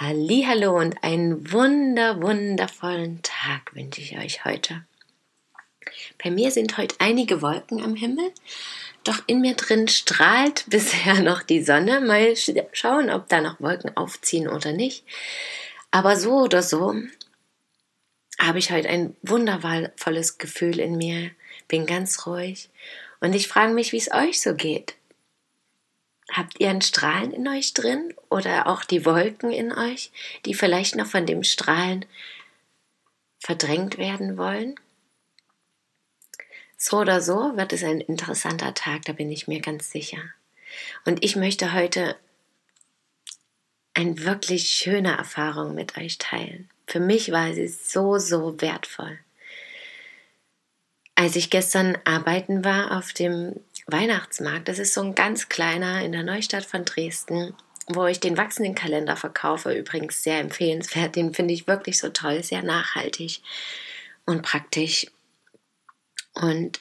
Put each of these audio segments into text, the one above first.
Hallo und einen wunder wundervollen Tag wünsche ich euch heute. Bei mir sind heute einige Wolken am Himmel, doch in mir drin strahlt bisher noch die Sonne. Mal schauen, ob da noch Wolken aufziehen oder nicht. Aber so oder so habe ich heute ein wundervolles Gefühl in mir, bin ganz ruhig und ich frage mich, wie es euch so geht. Habt ihr ein Strahlen in euch drin oder auch die Wolken in euch, die vielleicht noch von dem Strahlen verdrängt werden wollen? So oder so wird es ein interessanter Tag, da bin ich mir ganz sicher. Und ich möchte heute eine wirklich schöne Erfahrung mit euch teilen. Für mich war sie so, so wertvoll. Als ich gestern arbeiten war auf dem Weihnachtsmarkt. Das ist so ein ganz kleiner in der Neustadt von Dresden, wo ich den wachsenden Kalender verkaufe. Übrigens sehr empfehlenswert. Den finde ich wirklich so toll, sehr nachhaltig und praktisch. Und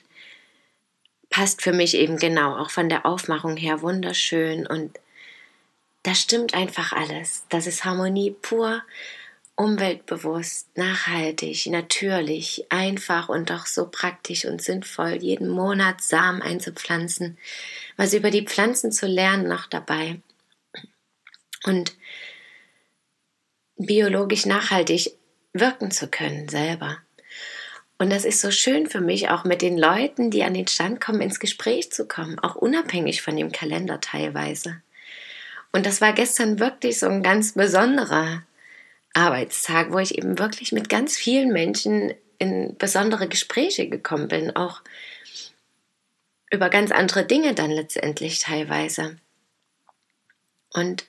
passt für mich eben genau, auch von der Aufmachung her wunderschön. Und da stimmt einfach alles. Das ist Harmonie pur umweltbewusst, nachhaltig, natürlich, einfach und doch so praktisch und sinnvoll, jeden Monat Samen einzupflanzen, was über die Pflanzen zu lernen noch dabei und biologisch nachhaltig wirken zu können selber. Und das ist so schön für mich, auch mit den Leuten, die an den Stand kommen, ins Gespräch zu kommen, auch unabhängig von dem Kalender teilweise. Und das war gestern wirklich so ein ganz besonderer Arbeitstag, wo ich eben wirklich mit ganz vielen Menschen in besondere Gespräche gekommen bin, auch über ganz andere Dinge dann letztendlich teilweise. Und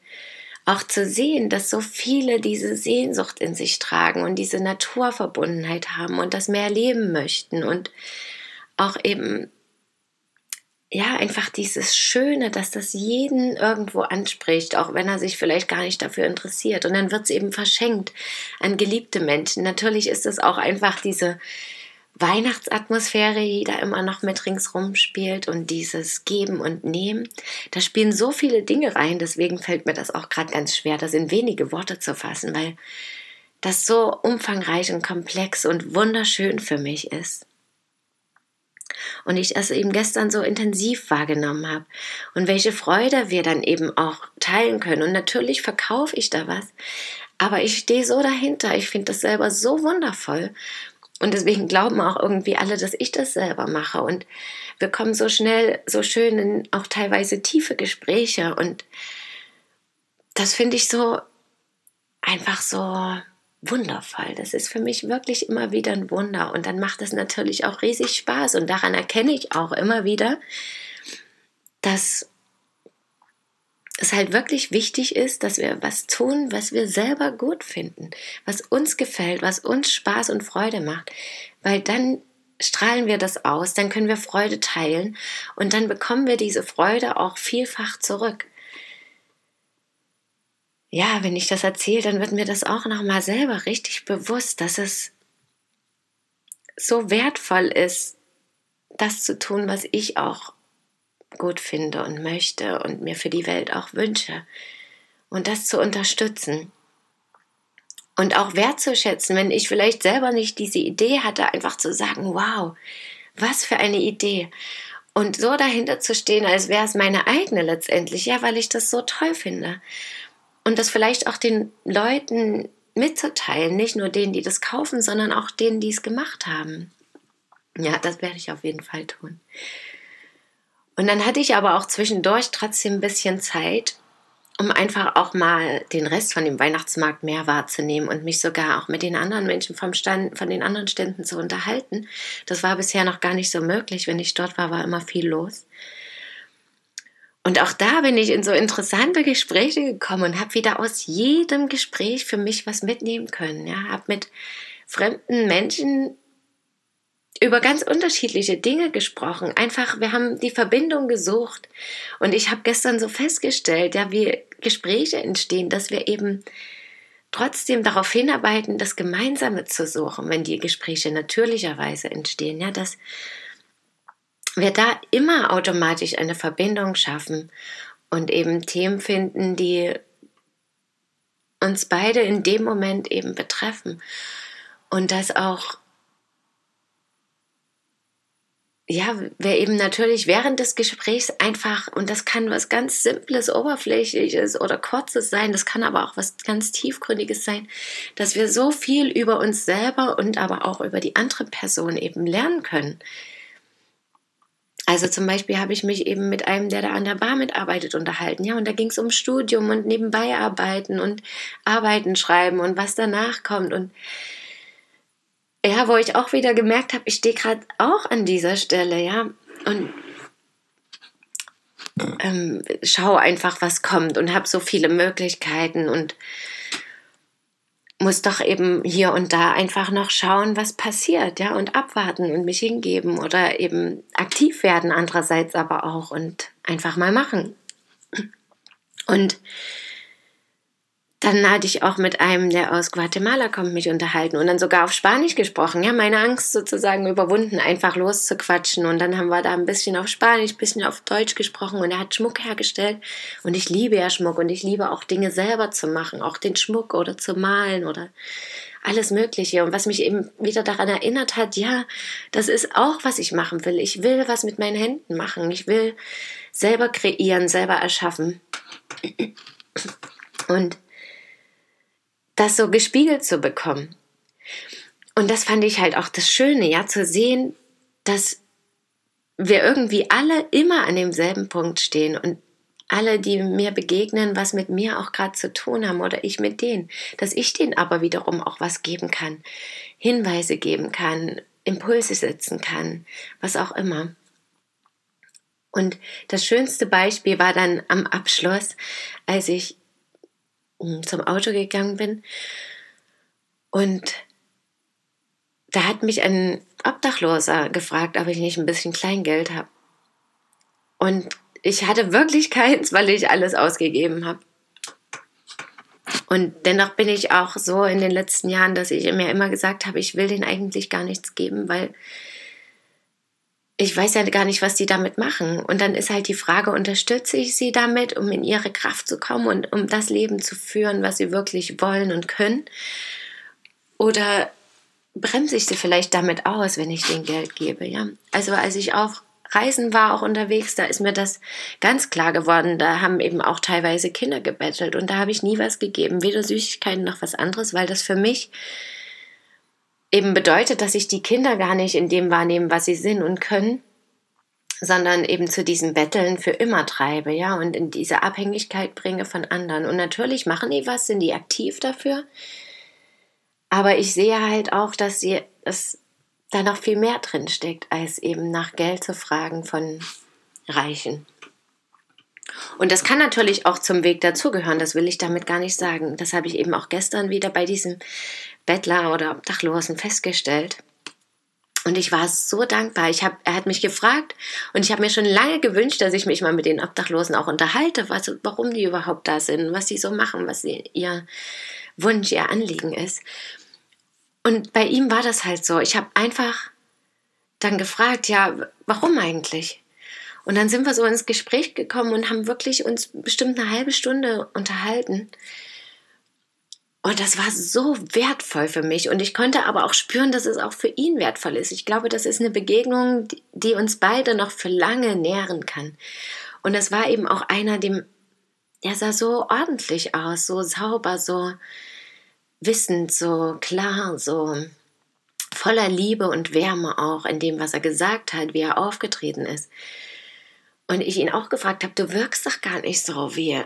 auch zu sehen, dass so viele diese Sehnsucht in sich tragen und diese Naturverbundenheit haben und das mehr leben möchten und auch eben ja, einfach dieses Schöne, dass das jeden irgendwo anspricht, auch wenn er sich vielleicht gar nicht dafür interessiert. Und dann wird es eben verschenkt an geliebte Menschen. Natürlich ist es auch einfach diese Weihnachtsatmosphäre, die da immer noch mit ringsrum spielt und dieses Geben und Nehmen. Da spielen so viele Dinge rein, deswegen fällt mir das auch gerade ganz schwer, das in wenige Worte zu fassen, weil das so umfangreich und komplex und wunderschön für mich ist und ich es eben gestern so intensiv wahrgenommen habe und welche Freude wir dann eben auch teilen können. Und natürlich verkaufe ich da was, aber ich stehe so dahinter. Ich finde das selber so wundervoll. Und deswegen glauben auch irgendwie alle, dass ich das selber mache. Und wir kommen so schnell, so schön in auch teilweise tiefe Gespräche. Und das finde ich so einfach so wundervoll. Das ist für mich wirklich immer wieder ein Wunder. Und dann macht es natürlich auch riesig Spaß. Und daran erkenne ich auch immer wieder, dass es halt wirklich wichtig ist, dass wir was tun, was wir selber gut finden, was uns gefällt, was uns Spaß und Freude macht. Weil dann strahlen wir das aus, dann können wir Freude teilen und dann bekommen wir diese Freude auch vielfach zurück ja, wenn ich das erzähle, dann wird mir das auch nochmal selber richtig bewusst, dass es so wertvoll ist, das zu tun, was ich auch gut finde und möchte und mir für die Welt auch wünsche. Und das zu unterstützen. Und auch wertzuschätzen, wenn ich vielleicht selber nicht diese Idee hatte, einfach zu sagen, wow, was für eine Idee. Und so dahinter zu stehen, als wäre es meine eigene letztendlich, ja, weil ich das so toll finde und das vielleicht auch den Leuten mitzuteilen, nicht nur denen, die das kaufen, sondern auch denen, die es gemacht haben. Ja, das werde ich auf jeden Fall tun. Und dann hatte ich aber auch zwischendurch trotzdem ein bisschen Zeit, um einfach auch mal den Rest von dem Weihnachtsmarkt mehr wahrzunehmen und mich sogar auch mit den anderen Menschen vom Stand, von den anderen Ständen zu unterhalten. Das war bisher noch gar nicht so möglich. Wenn ich dort war, war immer viel los. Und auch da bin ich in so interessante Gespräche gekommen und habe wieder aus jedem Gespräch für mich was mitnehmen können. Ja, habe mit fremden Menschen über ganz unterschiedliche Dinge gesprochen. Einfach, wir haben die Verbindung gesucht. Und ich habe gestern so festgestellt, ja, wie Gespräche entstehen, dass wir eben trotzdem darauf hinarbeiten, das Gemeinsame zu suchen, wenn die Gespräche natürlicherweise entstehen, ja, dass wir da immer automatisch eine Verbindung schaffen und eben Themen finden, die uns beide in dem Moment eben betreffen und dass auch ja, wir eben natürlich während des Gesprächs einfach, und das kann was ganz Simples, Oberflächliches oder Kurzes sein, das kann aber auch was ganz Tiefgründiges sein, dass wir so viel über uns selber und aber auch über die andere Person eben lernen können. Also zum Beispiel habe ich mich eben mit einem, der da an der Bar mitarbeitet, unterhalten. Ja, und da ging es um Studium und nebenbei arbeiten und Arbeiten schreiben und was danach kommt. Und ja, wo ich auch wieder gemerkt habe, ich stehe gerade auch an dieser Stelle, ja, und ähm, schaue einfach, was kommt und habe so viele Möglichkeiten und muss doch eben hier und da einfach noch schauen, was passiert, ja, und abwarten und mich hingeben oder eben aktiv werden, andererseits aber auch und einfach mal machen. Und dann hatte ich auch mit einem, der aus Guatemala kommt, mich unterhalten und dann sogar auf Spanisch gesprochen. Ja, meine Angst sozusagen überwunden, einfach loszuquatschen. Und dann haben wir da ein bisschen auf Spanisch, ein bisschen auf Deutsch gesprochen und er hat Schmuck hergestellt. Und ich liebe ja Schmuck und ich liebe auch Dinge selber zu machen, auch den Schmuck oder zu malen oder alles Mögliche. Und was mich eben wieder daran erinnert hat, ja, das ist auch, was ich machen will. Ich will was mit meinen Händen machen. Ich will selber kreieren, selber erschaffen. Und das so gespiegelt zu bekommen. Und das fand ich halt auch das Schöne, ja, zu sehen, dass wir irgendwie alle immer an demselben Punkt stehen und alle, die mir begegnen, was mit mir auch gerade zu tun haben oder ich mit denen, dass ich denen aber wiederum auch was geben kann, Hinweise geben kann, Impulse setzen kann, was auch immer. Und das schönste Beispiel war dann am Abschluss, als ich zum Auto gegangen bin. Und da hat mich ein Obdachloser gefragt, ob ich nicht ein bisschen Kleingeld habe. Und ich hatte wirklich keins, weil ich alles ausgegeben habe. Und dennoch bin ich auch so in den letzten Jahren, dass ich mir immer gesagt habe, ich will denen eigentlich gar nichts geben, weil ich weiß ja gar nicht, was die damit machen. Und dann ist halt die Frage, unterstütze ich sie damit, um in ihre Kraft zu kommen und um das Leben zu führen, was sie wirklich wollen und können? Oder bremse ich sie vielleicht damit aus, wenn ich denen Geld gebe? Ja? Also als ich auf Reisen war, auch unterwegs, da ist mir das ganz klar geworden. Da haben eben auch teilweise Kinder gebettelt und da habe ich nie was gegeben, weder Süßigkeiten noch was anderes, weil das für mich eben bedeutet, dass ich die Kinder gar nicht in dem wahrnehme, was sie sind und können, sondern eben zu diesem Betteln für immer treibe, ja, und in diese Abhängigkeit bringe von anderen. Und natürlich machen die was, sind die aktiv dafür. Aber ich sehe halt auch, dass sie, dass da noch viel mehr drin steckt, als eben nach Geld zu fragen von Reichen. Und das kann natürlich auch zum Weg dazugehören, das will ich damit gar nicht sagen. Das habe ich eben auch gestern wieder bei diesem Bettler oder Obdachlosen festgestellt. Und ich war so dankbar. Ich hab, er hat mich gefragt und ich habe mir schon lange gewünscht, dass ich mich mal mit den Obdachlosen auch unterhalte, was, warum die überhaupt da sind, was sie so machen, was sie, ihr Wunsch, ihr Anliegen ist. Und bei ihm war das halt so. Ich habe einfach dann gefragt, ja, warum eigentlich? Und dann sind wir so ins Gespräch gekommen und haben wirklich uns bestimmt eine halbe Stunde unterhalten. Und das war so wertvoll für mich. Und ich konnte aber auch spüren, dass es auch für ihn wertvoll ist. Ich glaube, das ist eine Begegnung, die uns beide noch für lange nähren kann. Und das war eben auch einer, dem, der sah so ordentlich aus, so sauber, so wissend, so klar, so voller Liebe und Wärme auch in dem, was er gesagt hat, wie er aufgetreten ist. Und ich ihn auch gefragt habe, du wirkst doch gar nicht so wie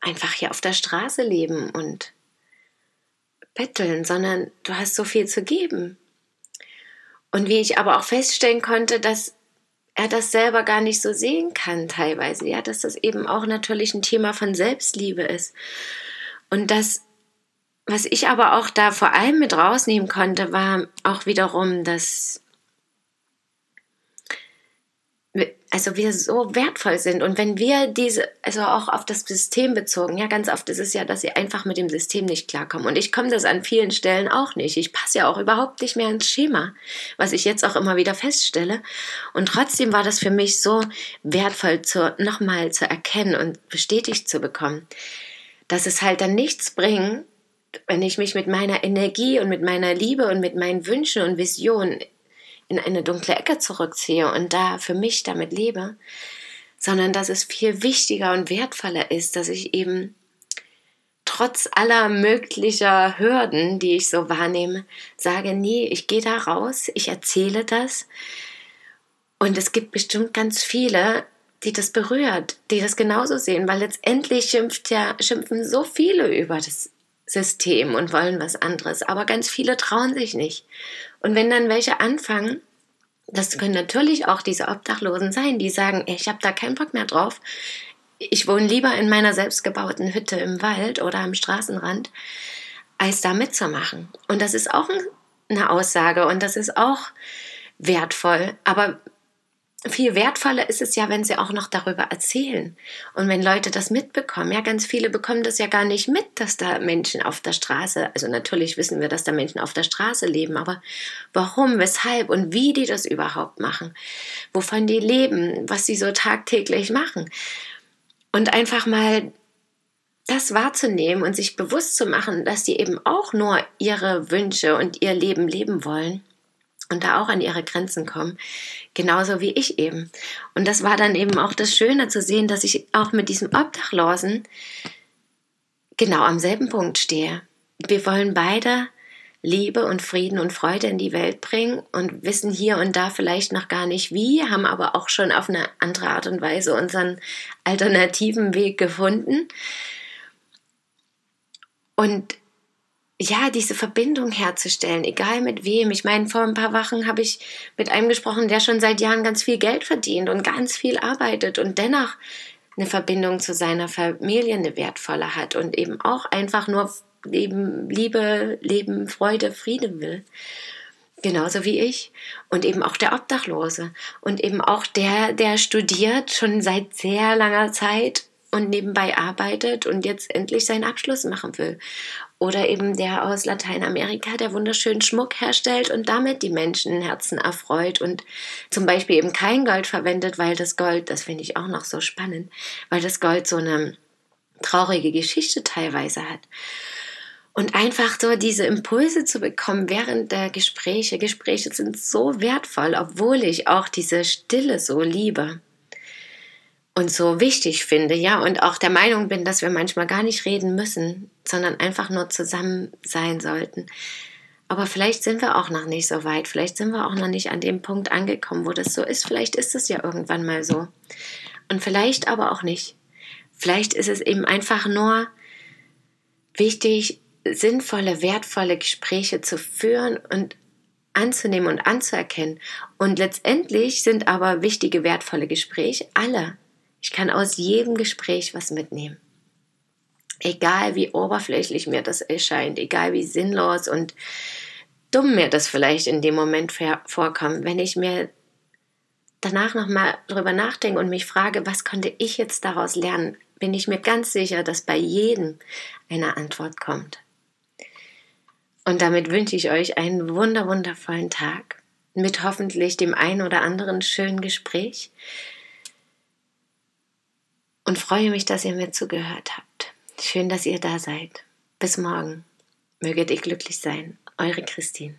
einfach hier auf der Straße leben und betteln, sondern du hast so viel zu geben. Und wie ich aber auch feststellen konnte, dass er das selber gar nicht so sehen kann teilweise, ja, dass das eben auch natürlich ein Thema von Selbstliebe ist. Und das, was ich aber auch da vor allem mit rausnehmen konnte, war auch wiederum, dass also wir so wertvoll sind. Und wenn wir diese, also auch auf das System bezogen, ja, ganz oft ist es ja, dass sie einfach mit dem System nicht klarkommen. Und ich komme das an vielen Stellen auch nicht. Ich passe ja auch überhaupt nicht mehr ins Schema, was ich jetzt auch immer wieder feststelle. Und trotzdem war das für mich so wertvoll, zu, nochmal zu erkennen und bestätigt zu bekommen, dass es halt dann nichts bringt, wenn ich mich mit meiner Energie und mit meiner Liebe und mit meinen Wünschen und Visionen in eine dunkle Ecke zurückziehe und da für mich damit lebe, sondern dass es viel wichtiger und wertvoller ist, dass ich eben trotz aller möglicher Hürden, die ich so wahrnehme, sage, nee, ich gehe da raus, ich erzähle das. Und es gibt bestimmt ganz viele, die das berührt, die das genauso sehen, weil letztendlich schimpft ja, schimpfen so viele über das System und wollen was anderes, aber ganz viele trauen sich nicht. Und wenn dann welche anfangen, das können natürlich auch diese Obdachlosen sein, die sagen, ich habe da keinen Bock mehr drauf. Ich wohne lieber in meiner selbstgebauten Hütte im Wald oder am Straßenrand, als da mitzumachen. Und das ist auch eine Aussage und das ist auch wertvoll. Aber viel wertvoller ist es ja, wenn sie auch noch darüber erzählen. Und wenn Leute das mitbekommen, ja, ganz viele bekommen das ja gar nicht mit, dass da Menschen auf der Straße, also natürlich wissen wir, dass da Menschen auf der Straße leben, aber warum, weshalb und wie die das überhaupt machen, wovon die leben, was sie so tagtäglich machen. Und einfach mal das wahrzunehmen und sich bewusst zu machen, dass die eben auch nur ihre Wünsche und ihr Leben leben wollen und da auch an ihre Grenzen kommen, genauso wie ich eben. Und das war dann eben auch das Schöne zu sehen, dass ich auch mit diesem Obdachlosen genau am selben Punkt stehe. Wir wollen beide Liebe und Frieden und Freude in die Welt bringen und wissen hier und da vielleicht noch gar nicht wie, haben aber auch schon auf eine andere Art und Weise unseren alternativen Weg gefunden. Und ja, diese Verbindung herzustellen, egal mit wem. Ich meine, vor ein paar Wochen habe ich mit einem gesprochen, der schon seit Jahren ganz viel Geld verdient und ganz viel arbeitet und dennoch eine Verbindung zu seiner Familie eine wertvolle hat und eben auch einfach nur Leben, Liebe, Leben, Freude, Friede will. Genauso wie ich. Und eben auch der Obdachlose. Und eben auch der, der studiert schon seit sehr langer Zeit und nebenbei arbeitet und jetzt endlich seinen Abschluss machen will. Oder eben der aus Lateinamerika, der wunderschönen Schmuck herstellt und damit die Menschen Herzen erfreut und zum Beispiel eben kein Gold verwendet, weil das Gold, das finde ich auch noch so spannend, weil das Gold so eine traurige Geschichte teilweise hat. Und einfach so diese Impulse zu bekommen während der Gespräche. Gespräche sind so wertvoll, obwohl ich auch diese Stille so liebe und so wichtig finde, ja, und auch der Meinung bin, dass wir manchmal gar nicht reden müssen, sondern einfach nur zusammen sein sollten. Aber vielleicht sind wir auch noch nicht so weit, vielleicht sind wir auch noch nicht an dem Punkt angekommen, wo das so ist, vielleicht ist es ja irgendwann mal so. Und vielleicht aber auch nicht. Vielleicht ist es eben einfach nur wichtig, sinnvolle, wertvolle Gespräche zu führen und anzunehmen und anzuerkennen. Und letztendlich sind aber wichtige, wertvolle Gespräche alle ich kann aus jedem Gespräch was mitnehmen. Egal wie oberflächlich mir das erscheint, egal wie sinnlos und dumm mir das vielleicht in dem Moment vorkommt, wenn ich mir danach nochmal drüber nachdenke und mich frage, was konnte ich jetzt daraus lernen, bin ich mir ganz sicher, dass bei jedem eine Antwort kommt. Und damit wünsche ich euch einen wunder wundervollen Tag mit hoffentlich dem ein oder anderen schönen Gespräch und freue mich, dass ihr mir zugehört habt. Schön, dass ihr da seid. Bis morgen. Möget ihr glücklich sein. Eure Christine.